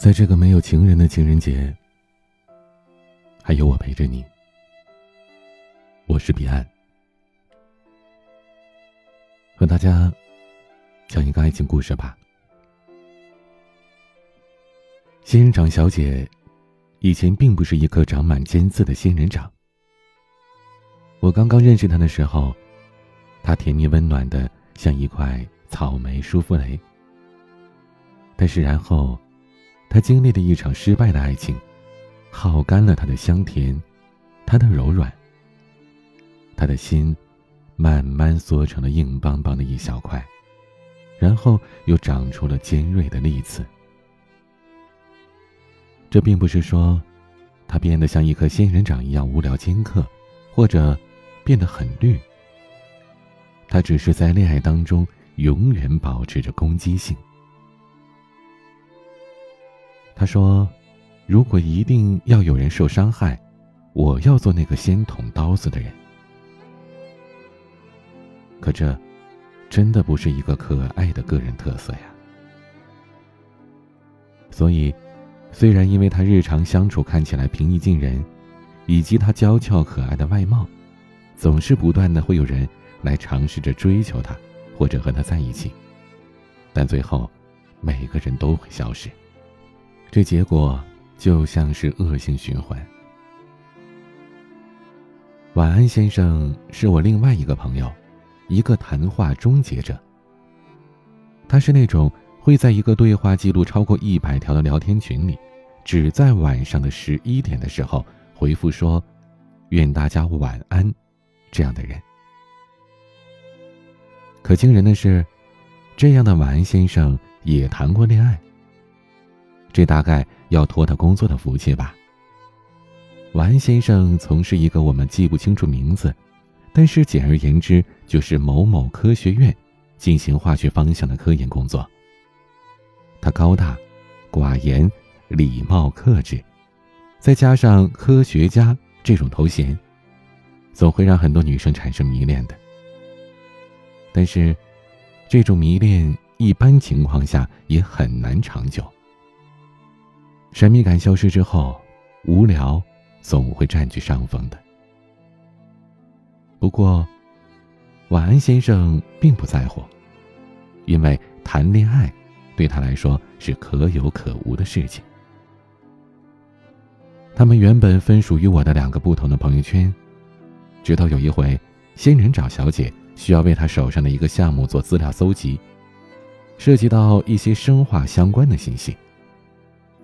在这个没有情人的情人节，还有我陪着你。我是彼岸，和大家讲一个爱情故事吧。仙人掌小姐以前并不是一颗长满尖刺的仙人掌。我刚刚认识她的时候，她甜蜜温暖的像一块草莓舒芙蕾。但是然后。他经历了一场失败的爱情，耗干了他的香甜，他的柔软。他的心慢慢缩成了硬邦邦的一小块，然后又长出了尖锐的利刺。这并不是说，他变得像一颗仙人掌一样无聊尖刻，或者变得很绿。他只是在恋爱当中永远保持着攻击性。他说：“如果一定要有人受伤害，我要做那个先捅刀子的人。”可这，真的不是一个可爱的个人特色呀。所以，虽然因为他日常相处看起来平易近人，以及他娇俏可爱的外貌，总是不断的会有人来尝试着追求他，或者和他在一起，但最后，每个人都会消失。这结果就像是恶性循环。晚安先生是我另外一个朋友，一个谈话终结者。他是那种会在一个对话记录超过一百条的聊天群里，只在晚上的十一点的时候回复说“愿大家晚安”这样的人。可惊人的是，这样的晚安先生也谈过恋爱。这大概要托他工作的福气吧。王先生从事一个我们记不清楚名字，但是简而言之就是某某科学院进行化学方向的科研工作。他高大、寡言、礼貌克制，再加上科学家这种头衔，总会让很多女生产生迷恋的。但是，这种迷恋一般情况下也很难长久。神秘感消失之后，无聊总会占据上风的。不过，晚安先生并不在乎，因为谈恋爱对他来说是可有可无的事情。他们原本分属于我的两个不同的朋友圈，直到有一回，仙人掌小姐需要为她手上的一个项目做资料搜集，涉及到一些生化相关的信息。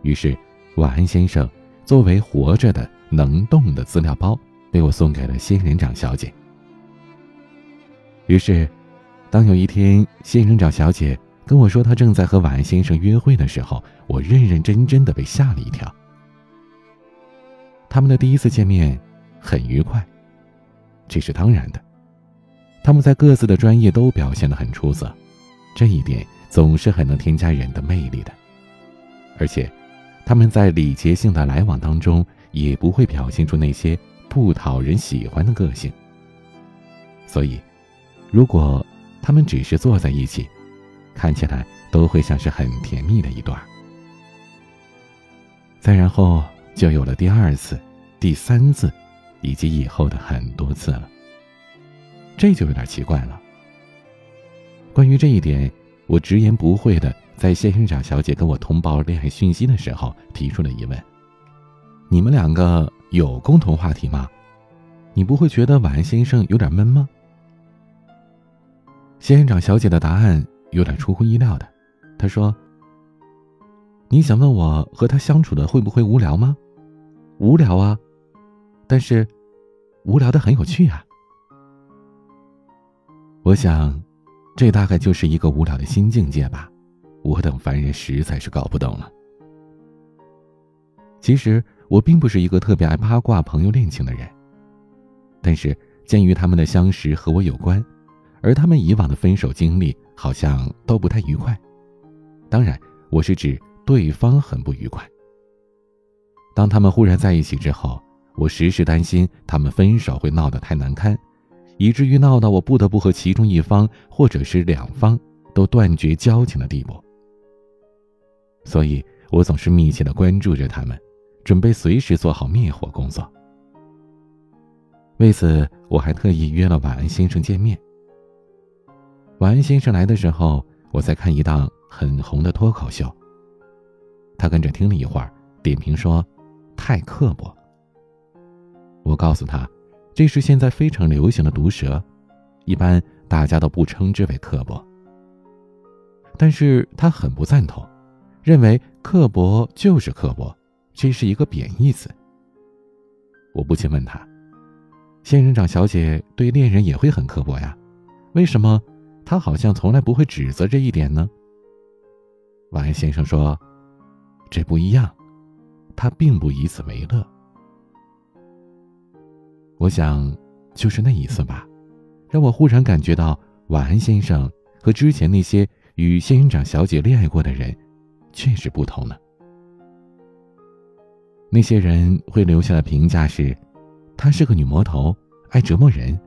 于是，晚安先生作为活着的能动的资料包被我送给了仙人掌小姐。于是，当有一天仙人掌小姐跟我说她正在和晚安先生约会的时候，我认认真真的被吓了一跳。他们的第一次见面很愉快，这是当然的。他们在各自的专业都表现得很出色，这一点总是很能添加人的魅力的，而且。他们在礼节性的来往当中，也不会表现出那些不讨人喜欢的个性。所以，如果他们只是坐在一起，看起来都会像是很甜蜜的一段。再然后就有了第二次、第三次，以及以后的很多次了。这就有点奇怪了。关于这一点，我直言不讳的。在仙人掌小姐跟我通报恋爱讯息的时候，提出了疑问：“你们两个有共同话题吗？你不会觉得晚安先生有点闷吗？”仙人掌小姐的答案有点出乎意料的，她说：“你想问我和他相处的会不会无聊吗？无聊啊，但是无聊的很有趣啊。我想，这大概就是一个无聊的新境界吧。”我等凡人实在是搞不懂了。其实我并不是一个特别爱八卦朋友恋情的人，但是鉴于他们的相识和我有关，而他们以往的分手经历好像都不太愉快。当然，我是指对方很不愉快。当他们忽然在一起之后，我时时担心他们分手会闹得太难堪，以至于闹到我不得不和其中一方或者是两方都断绝交情的地步。所以我总是密切的关注着他们，准备随时做好灭火工作。为此，我还特意约了晚安先生见面。晚安先生来的时候，我在看一档很红的脱口秀。他跟着听了一会儿，点评说：“太刻薄。”我告诉他，这是现在非常流行的毒舌，一般大家都不称之为刻薄。但是他很不赞同，认为刻薄就是刻薄，这是一个贬义词。我不禁问他。仙人掌小姐对恋人也会很刻薄呀，为什么她好像从来不会指责这一点呢？晚安先生说：“这不一样，他并不以此为乐。”我想，就是那一次吧，让我忽然感觉到晚安先生和之前那些与仙人掌小姐恋爱过的人确实不同了。那些人会留下的评价是。她是个女魔头，爱折磨人。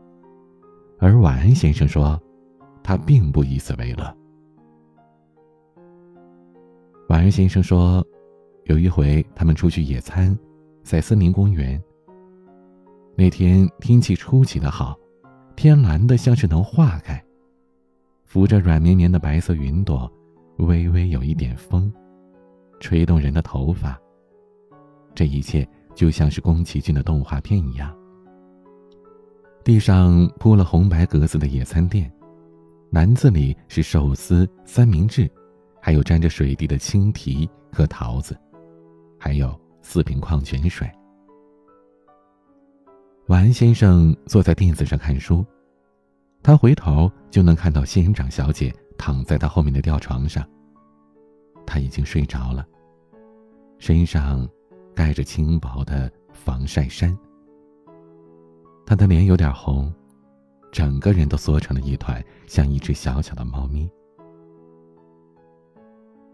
而晚安先生说，他并不以此为乐。晚安先生说，有一回他们出去野餐，在森林公园。那天天气出奇的好，天蓝的像是能化开，浮着软绵绵的白色云朵，微微有一点风，吹动人的头发。这一切。就像是宫崎骏的动画片一样。地上铺了红白格子的野餐垫，篮子里是寿司、三明治，还有沾着水滴的青提和桃子，还有四瓶矿泉水。晚安先生坐在垫子上看书，他回头就能看到仙人掌小姐躺在他后面的吊床上。他已经睡着了，身上。盖着轻薄的防晒衫，他的脸有点红，整个人都缩成了一团，像一只小小的猫咪。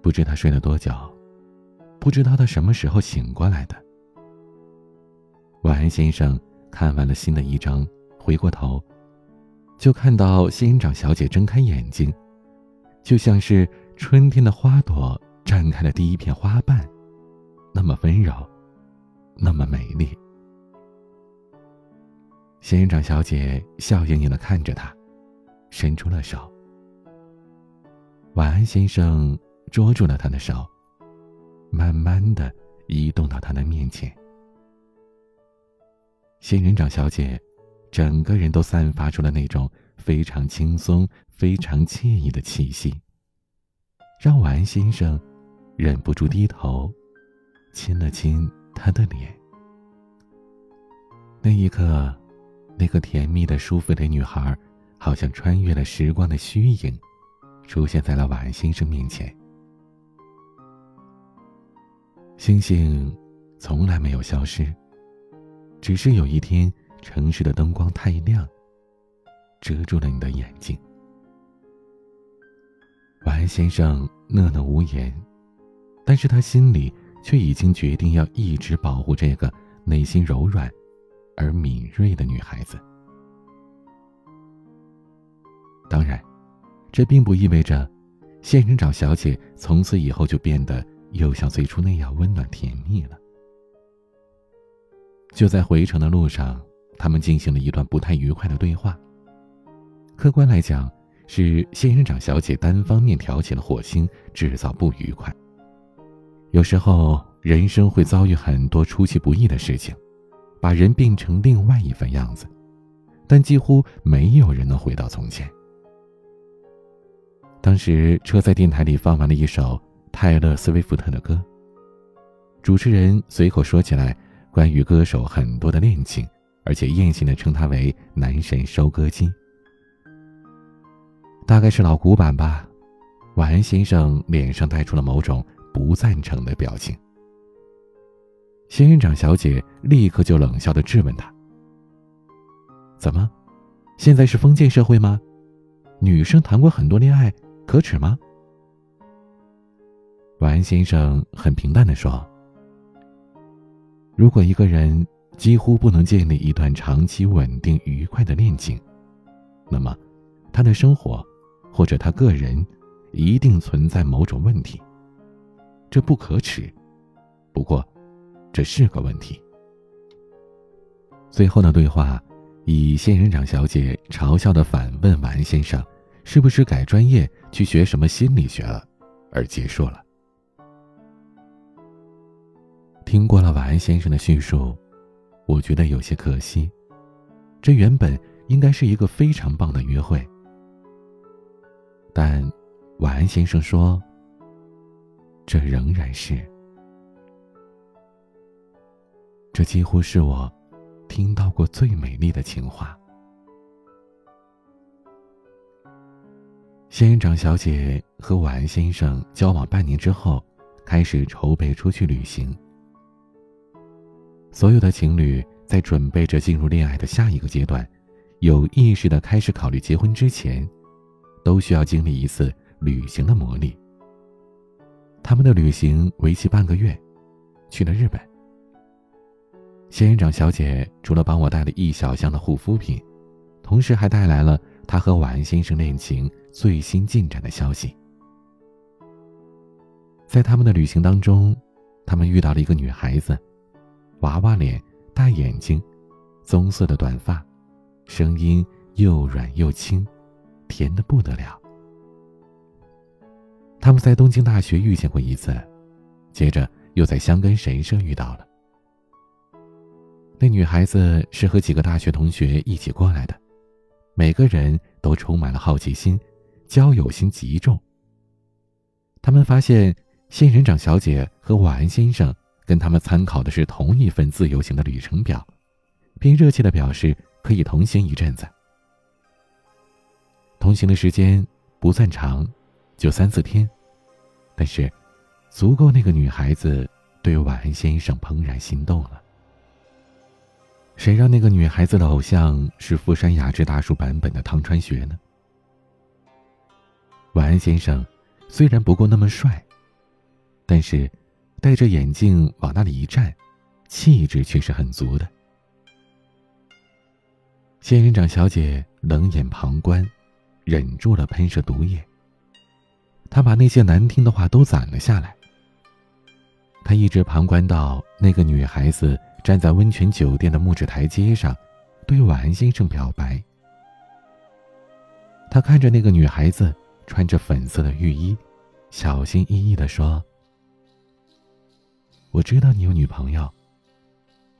不知他睡了多久，不知道他什么时候醒过来的。晚安先生看完了新的一章，回过头，就看到仙人掌小姐睁开眼睛，就像是春天的花朵绽开了第一片花瓣，那么温柔。那么美丽，仙人掌小姐笑盈盈的看着他，伸出了手。晚安先生捉住了他的手，慢慢的移动到他的面前。仙人掌小姐整个人都散发出了那种非常轻松、非常惬意的气息，让晚安先生忍不住低头亲了亲。她的脸。那一刻，那个甜蜜的、舒服的女孩，好像穿越了时光的虚影，出现在了晚安先生面前。星星从来没有消失，只是有一天，城市的灯光太亮，遮住了你的眼睛。晚安先生讷讷无言，但是他心里。却已经决定要一直保护这个内心柔软而敏锐的女孩子。当然，这并不意味着仙人掌小姐从此以后就变得又像最初那样温暖甜蜜了。就在回程的路上，他们进行了一段不太愉快的对话。客观来讲，是仙人掌小姐单方面挑起了火星，制造不愉快。有时候，人生会遭遇很多出其不意的事情，把人变成另外一番样子，但几乎没有人能回到从前。当时车在电台里放完了一首泰勒·斯威夫特的歌，主持人随口说起来关于歌手很多的恋情，而且艳性的称他为“男神收割机”，大概是老古板吧。晚安先生脸上带出了某种。不赞成的表情。仙人掌小姐立刻就冷笑的质问他：“怎么，现在是封建社会吗？女生谈过很多恋爱，可耻吗？”晚安先生很平淡的说：“如果一个人几乎不能建立一段长期稳定愉快的恋情，那么，他的生活，或者他个人，一定存在某种问题。”这不可耻。不过，这是个问题。最后的对话，以仙人掌小姐嘲笑的反问完先生：“是不是改专业去学什么心理学了？”而结束了。听过了晚安先生的叙述，我觉得有些可惜。这原本应该是一个非常棒的约会，但晚安先生说，这仍然是，这几乎是我听到过最美丽的情话。仙人掌小姐和晚安先生交往半年之后，开始筹备出去旅行。所有的情侣在准备着进入恋爱的下一个阶段，有意识的开始考虑结婚之前，都需要经历一次旅行的磨砺。他们的旅行为期半个月，去了日本。仙人掌小姐除了帮我带了一小箱的护肤品，同时还带来了她和晚安先生恋情最新进展的消息。在他们的旅行当中，他们遇到了一个女孩子。娃娃脸，大眼睛，棕色的短发，声音又软又轻，甜的不得了。他们在东京大学遇见过一次，接着又在香根神社遇到了。那女孩子是和几个大学同学一起过来的，每个人都充满了好奇心，交友心极重。他们发现仙人掌小姐和晚安先生。跟他们参考的是同一份自由行的旅程表，并热切的表示可以同行一阵子。同行的时间不算长，就三四天，但是足够那个女孩子对晚安先生怦然心动了。谁让那个女孩子的偶像是富山雅治大叔版本的汤川学呢？晚安先生虽然不够那么帅，但是。戴着眼镜往那里一站，气质却是很足的。仙人掌小姐冷眼旁观，忍住了喷射毒液。她把那些难听的话都攒了下来。她一直旁观到那个女孩子站在温泉酒店的木质台阶上，对晚安先生表白。他看着那个女孩子穿着粉色的浴衣，小心翼翼地说。我知道你有女朋友，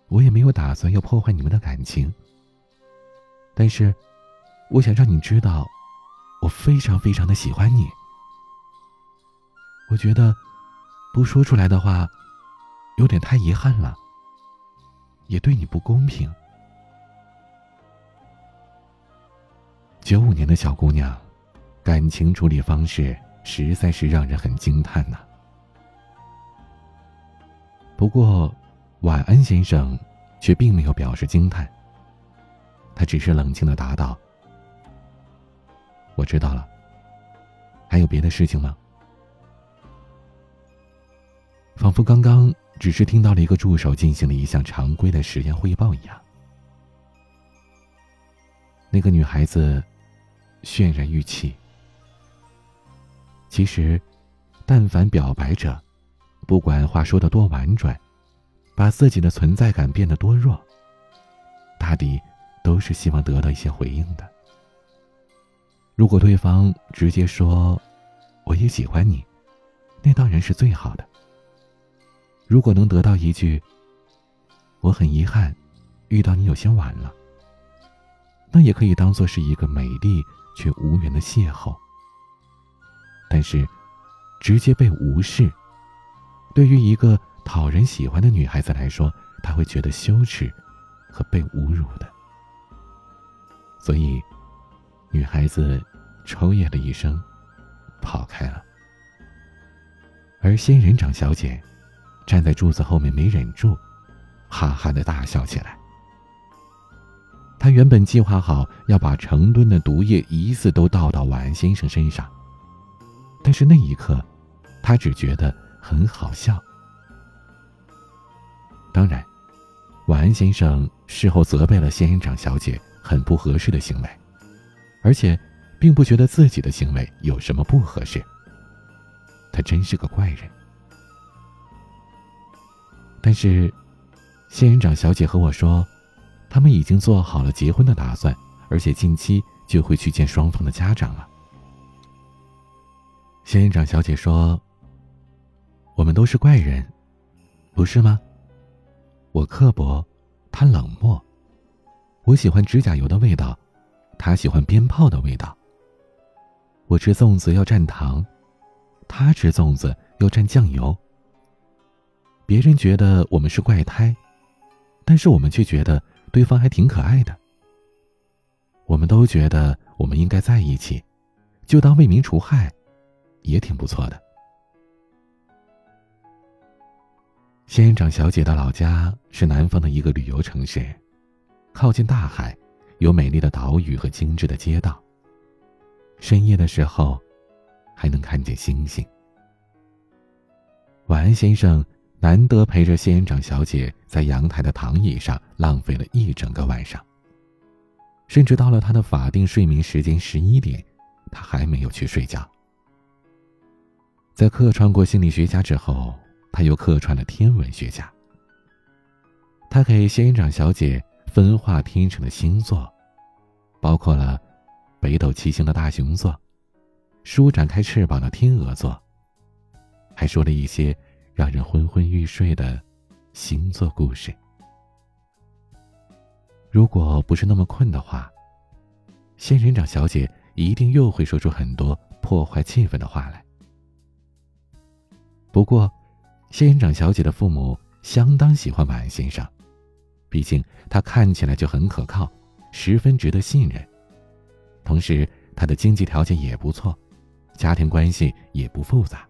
我也没有打算要破坏你们的感情。但是，我想让你知道，我非常非常的喜欢你。我觉得，不说出来的话，有点太遗憾了，也对你不公平。九五年的小姑娘，感情处理方式实在是让人很惊叹呐。不过，晚安先生却并没有表示惊叹。他只是冷静的答道：“我知道了。还有别的事情吗？”仿佛刚刚只是听到了一个助手进行了一项常规的实验汇报一样。那个女孩子渲然欲泣。其实，但凡表白者。不管话说的多婉转，把自己的存在感变得多弱，大抵都是希望得到一些回应的。如果对方直接说“我也喜欢你”，那当然是最好的。如果能得到一句“我很遗憾，遇到你有些晚了”，那也可以当做是一个美丽却无缘的邂逅。但是，直接被无视。对于一个讨人喜欢的女孩子来说，她会觉得羞耻和被侮辱的。所以，女孩子抽噎了一声，跑开了。而仙人掌小姐站在柱子后面，没忍住，哈哈的大笑起来。她原本计划好要把成吨的毒液一次都倒到晚安先生身上，但是那一刻，她只觉得。很好笑。当然，晚安先生事后责备了仙人掌小姐很不合适的行为，而且并不觉得自己的行为有什么不合适。他真是个怪人。但是，仙人掌小姐和我说，他们已经做好了结婚的打算，而且近期就会去见双方的家长了。仙人掌小姐说：“我们都是怪人，不是吗？我刻薄，他冷漠。我喜欢指甲油的味道，他喜欢鞭炮的味道。我吃粽子要蘸糖，他吃粽子要蘸酱油。别人觉得我们是怪胎，但是我们却觉得对方还挺可爱的。我们都觉得我们应该在一起，就当为民除害。”也挺不错的。仙人掌小姐的老家是南方的一个旅游城市，靠近大海，有美丽的岛屿和精致的街道。深夜的时候，还能看见星星。晚安先生难得陪着仙人掌小姐在阳台的躺椅上浪费了一整个晚上，甚至到了他的法定睡眠时间十一点，他还没有去睡觉。在客串过心理学家之后，他又客串了天文学家。他给仙人掌小姐分化天成的星座，包括了北斗七星的大熊座、舒展开翅膀的天鹅座，还说了一些让人昏昏欲睡的星座故事。如果不是那么困的话，仙人掌小姐一定又会说出很多破坏气氛的话来。不过，仙人掌小姐的父母相当喜欢晚安先生，毕竟他看起来就很可靠，十分值得信任。同时，他的经济条件也不错，家庭关系也不复杂。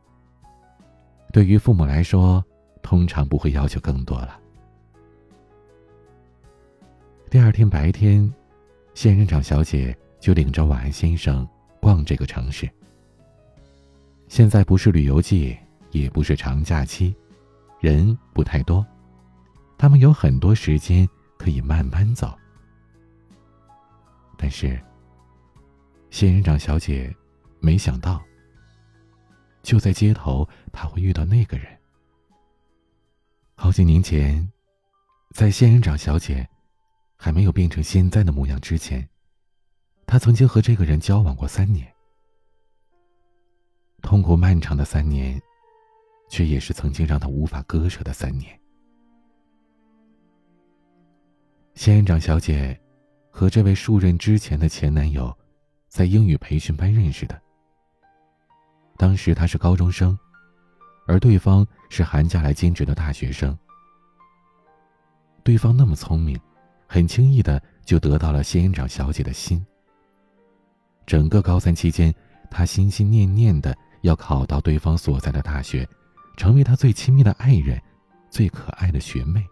对于父母来说，通常不会要求更多了。第二天白天，仙人掌小姐就领着晚安先生逛这个城市。现在不是旅游季。也不是长假期，人不太多，他们有很多时间可以慢慢走。但是，仙人掌小姐没想到，就在街头，她会遇到那个人。好几年前，在仙人掌小姐还没有变成现在的模样之前，她曾经和这个人交往过三年。痛苦漫长的三年。却也是曾经让他无法割舍的三年。仙人掌小姐和这位数任之前的前男友在英语培训班认识的。当时他是高中生，而对方是寒假来兼职的大学生。对方那么聪明，很轻易的就得到了仙人掌小姐的心。整个高三期间，他心心念念的要考到对方所在的大学。成为他最亲密的爱人，最可爱的学妹。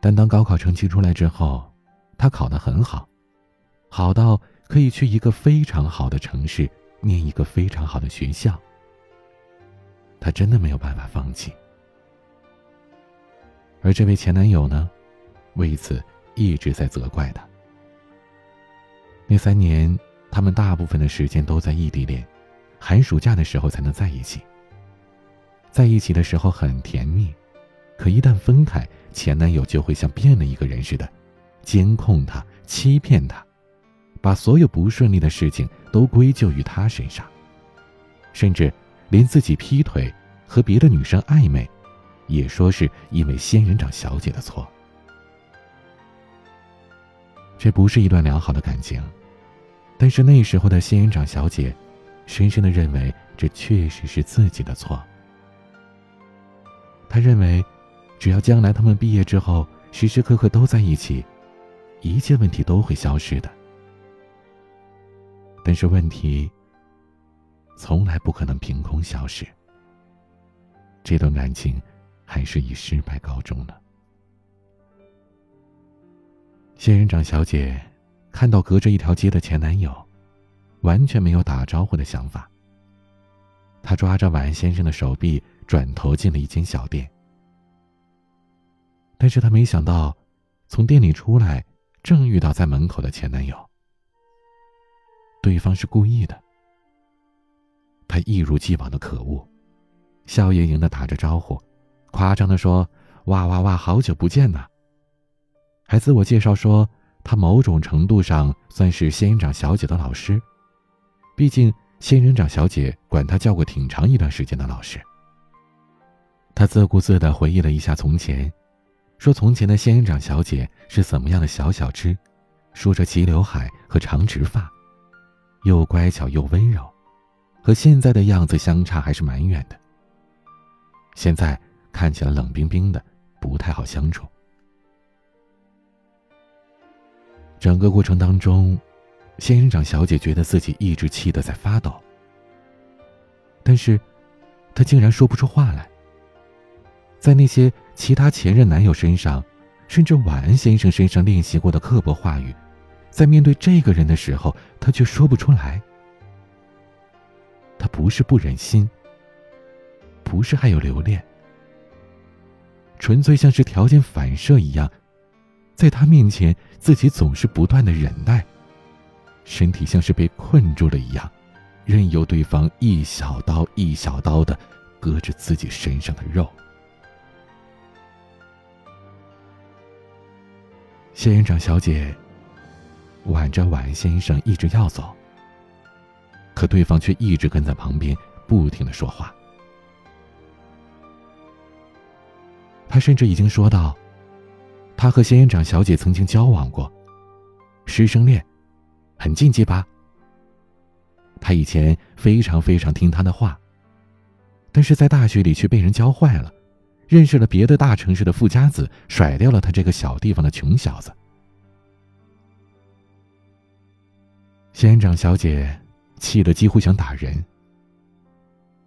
但当高考成绩出来之后，他考得很好，好到可以去一个非常好的城市念一个非常好的学校。他真的没有办法放弃。而这位前男友呢，为此一直在责怪他。那三年，他们大部分的时间都在异地恋。寒暑假的时候才能在一起。在一起的时候很甜蜜，可一旦分开，前男友就会像变了一个人似的，监控她，欺骗她，把所有不顺利的事情都归咎于她身上，甚至连自己劈腿和别的女生暧昧，也说是因为仙人掌小姐的错。这不是一段良好的感情，但是那时候的仙人掌小姐。深深的认为这确实是自己的错。他认为，只要将来他们毕业之后时时刻刻都在一起，一切问题都会消失的。但是问题从来不可能凭空消失。这段感情还是以失败告终了。仙人掌小姐看到隔着一条街的前男友。完全没有打招呼的想法。他抓着晚安先生的手臂，转头进了一间小店。但是他没想到，从店里出来，正遇到在门口的前男友。对方是故意的。他一如既往的可恶，笑盈盈的打着招呼，夸张的说：“哇哇哇，好久不见呐！”还自我介绍说，他某种程度上算是仙人掌小姐的老师，毕竟仙人掌小姐管他叫过挺长一段时间的老师。他自顾自地回忆了一下从前，说从前的仙人掌小姐是怎么样的小小只，梳着齐刘海和长直发，又乖巧又温柔，和现在的样子相差还是蛮远的。现在看起来冷冰冰的，不太好相处。整个过程当中，仙人掌小姐觉得自己一直气得在发抖，但是，她竟然说不出话来。在那些其他前任男友身上，甚至晚安先生身上练习过的刻薄话语，在面对这个人的时候，他却说不出来。他不是不忍心，不是还有留恋，纯粹像是条件反射一样，在他面前，自己总是不断的忍耐，身体像是被困住了一样，任由对方一小刀一小刀的割着自己身上的肉。仙人掌小姐挽着婉先生一直要走，可对方却一直跟在旁边，不停的说话。他甚至已经说到，他和仙人掌小姐曾经交往过，师生恋，很禁忌吧？他以前非常非常听他的话，但是在大学里却被人教坏了。认识了别的大城市的富家子，甩掉了他这个小地方的穷小子。仙人掌小姐气得几乎想打人。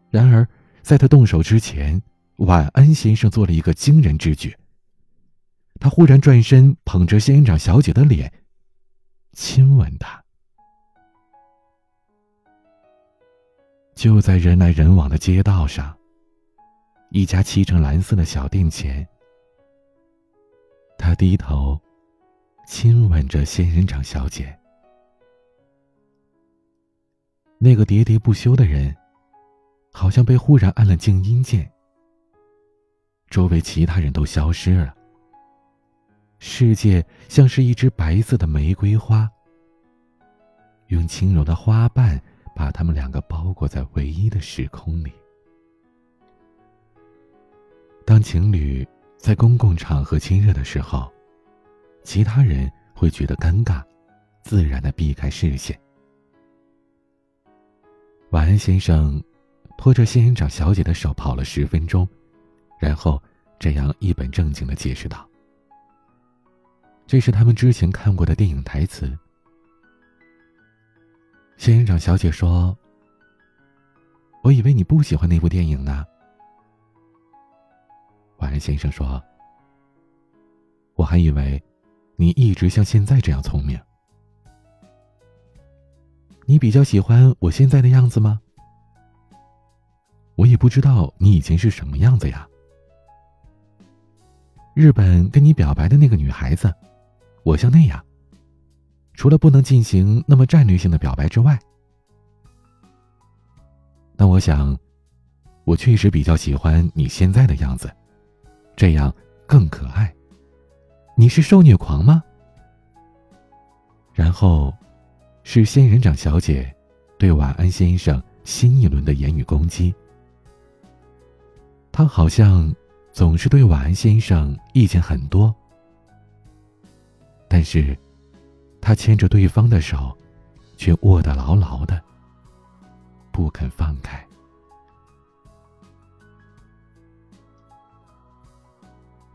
然而，在他动手之前，晚安先生做了一个惊人之举。他忽然转身，捧着仙人掌小姐的脸，亲吻她。就在人来人往的街道上。一家漆成蓝色的小店前，他低头亲吻着仙人掌小姐。那个喋喋不休的人，好像被忽然按了静音键。周围其他人都消失了，世界像是一只白色的玫瑰花，用轻柔的花瓣把他们两个包裹在唯一的时空里。当情侣在公共场合亲热的时候，其他人会觉得尴尬，自然的避开视线。晚安先生拖着仙人掌小姐的手跑了十分钟，然后这样一本正经的解释道：“这是他们之前看过的电影台词。”仙人掌小姐说：“我以为你不喜欢那部电影呢。”晚安先生说：“我还以为你一直像现在这样聪明。你比较喜欢我现在的样子吗？我也不知道你以前是什么样子呀。日本跟你表白的那个女孩子，我像那样，除了不能进行那么战略性的表白之外，那我想，我确实比较喜欢你现在的样子。”这样更可爱。你是受虐狂吗？然后，是仙人掌小姐对晚安先生新一轮的言语攻击。她好像总是对晚安先生意见很多，但是，他牵着对方的手，却握得牢牢的，不肯放开。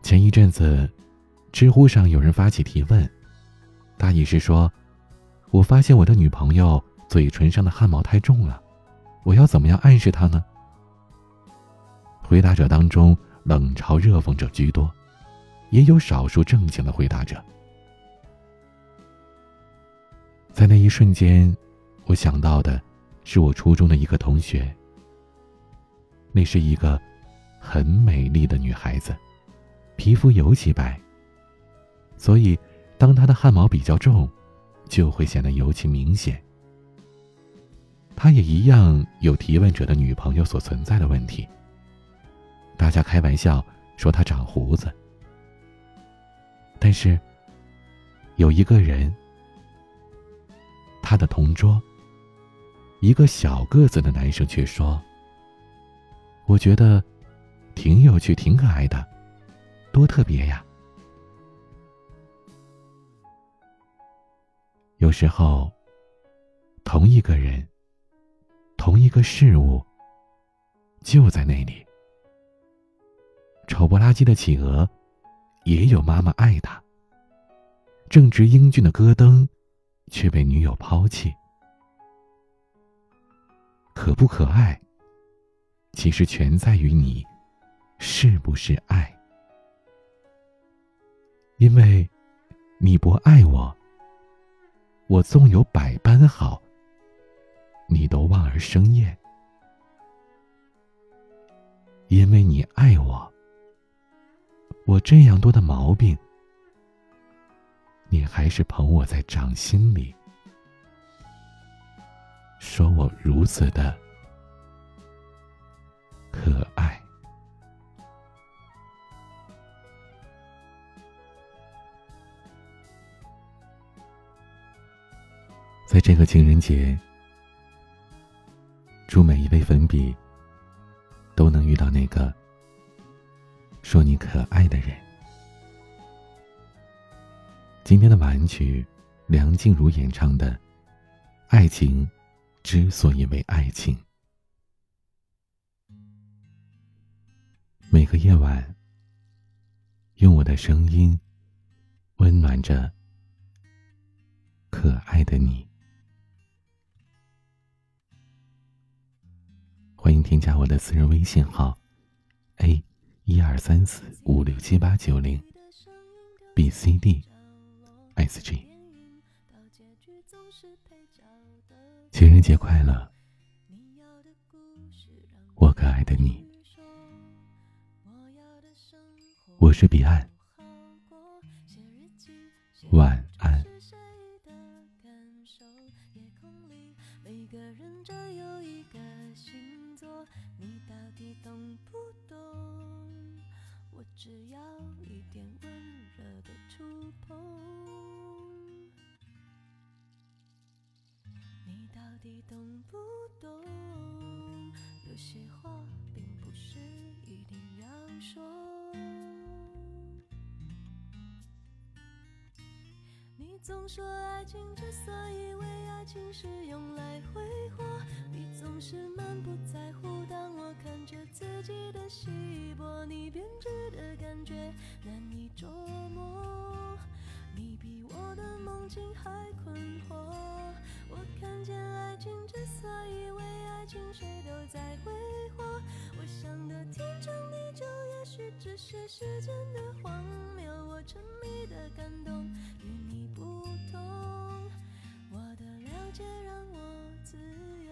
前一阵子，知乎上有人发起提问，大意是说：“我发现我的女朋友嘴唇上的汗毛太重了，我要怎么样暗示她呢？”回答者当中，冷嘲热讽者居多，也有少数正经的回答者。在那一瞬间，我想到的是我初中的一个同学。那是一个很美丽的女孩子。皮肤尤其白，所以当他的汗毛比较重，就会显得尤其明显。他也一样有提问者的女朋友所存在的问题。大家开玩笑说他长胡子。但是，有一个人，他的同桌，一个小个子的男生却说：“我觉得挺有趣，挺可爱的，多特别呀。”有时候，同一个人，同一个事物，就在那里。丑不拉几的企鹅。也有妈妈爱他。正值英俊的戈登，却被女友抛弃。可不可爱，其实全在于你，是不是爱？因为，你不爱我，我纵有百般好，你都望而生厌。因为你爱我。我这样多的毛病，你还是捧我在掌心里，说我如此的可爱。在这个情人节，祝每一位粉笔都能遇到那个。说你可爱的人。今天的晚安曲，梁静茹演唱的《爱情之所以为爱情》。每个夜晚，用我的声音温暖着可爱的你。欢迎添加我的私人微信号：a。一二三四五六七八九零，B C D S G，情人节快乐，我可爱的你，我是彼岸，晚底懂不懂？有些话并不是一定要说。你总说爱情之所以为爱情，是用来挥霍。你总是满不在乎，当我看着自己的稀薄，你编织的感觉难以捉摸。你比我的梦境还困惑。看见爱情之所以为爱情谁都在挥霍我想的天长地久也许只是时间的荒谬我沉迷的感动与你不同。我的了解让我自由。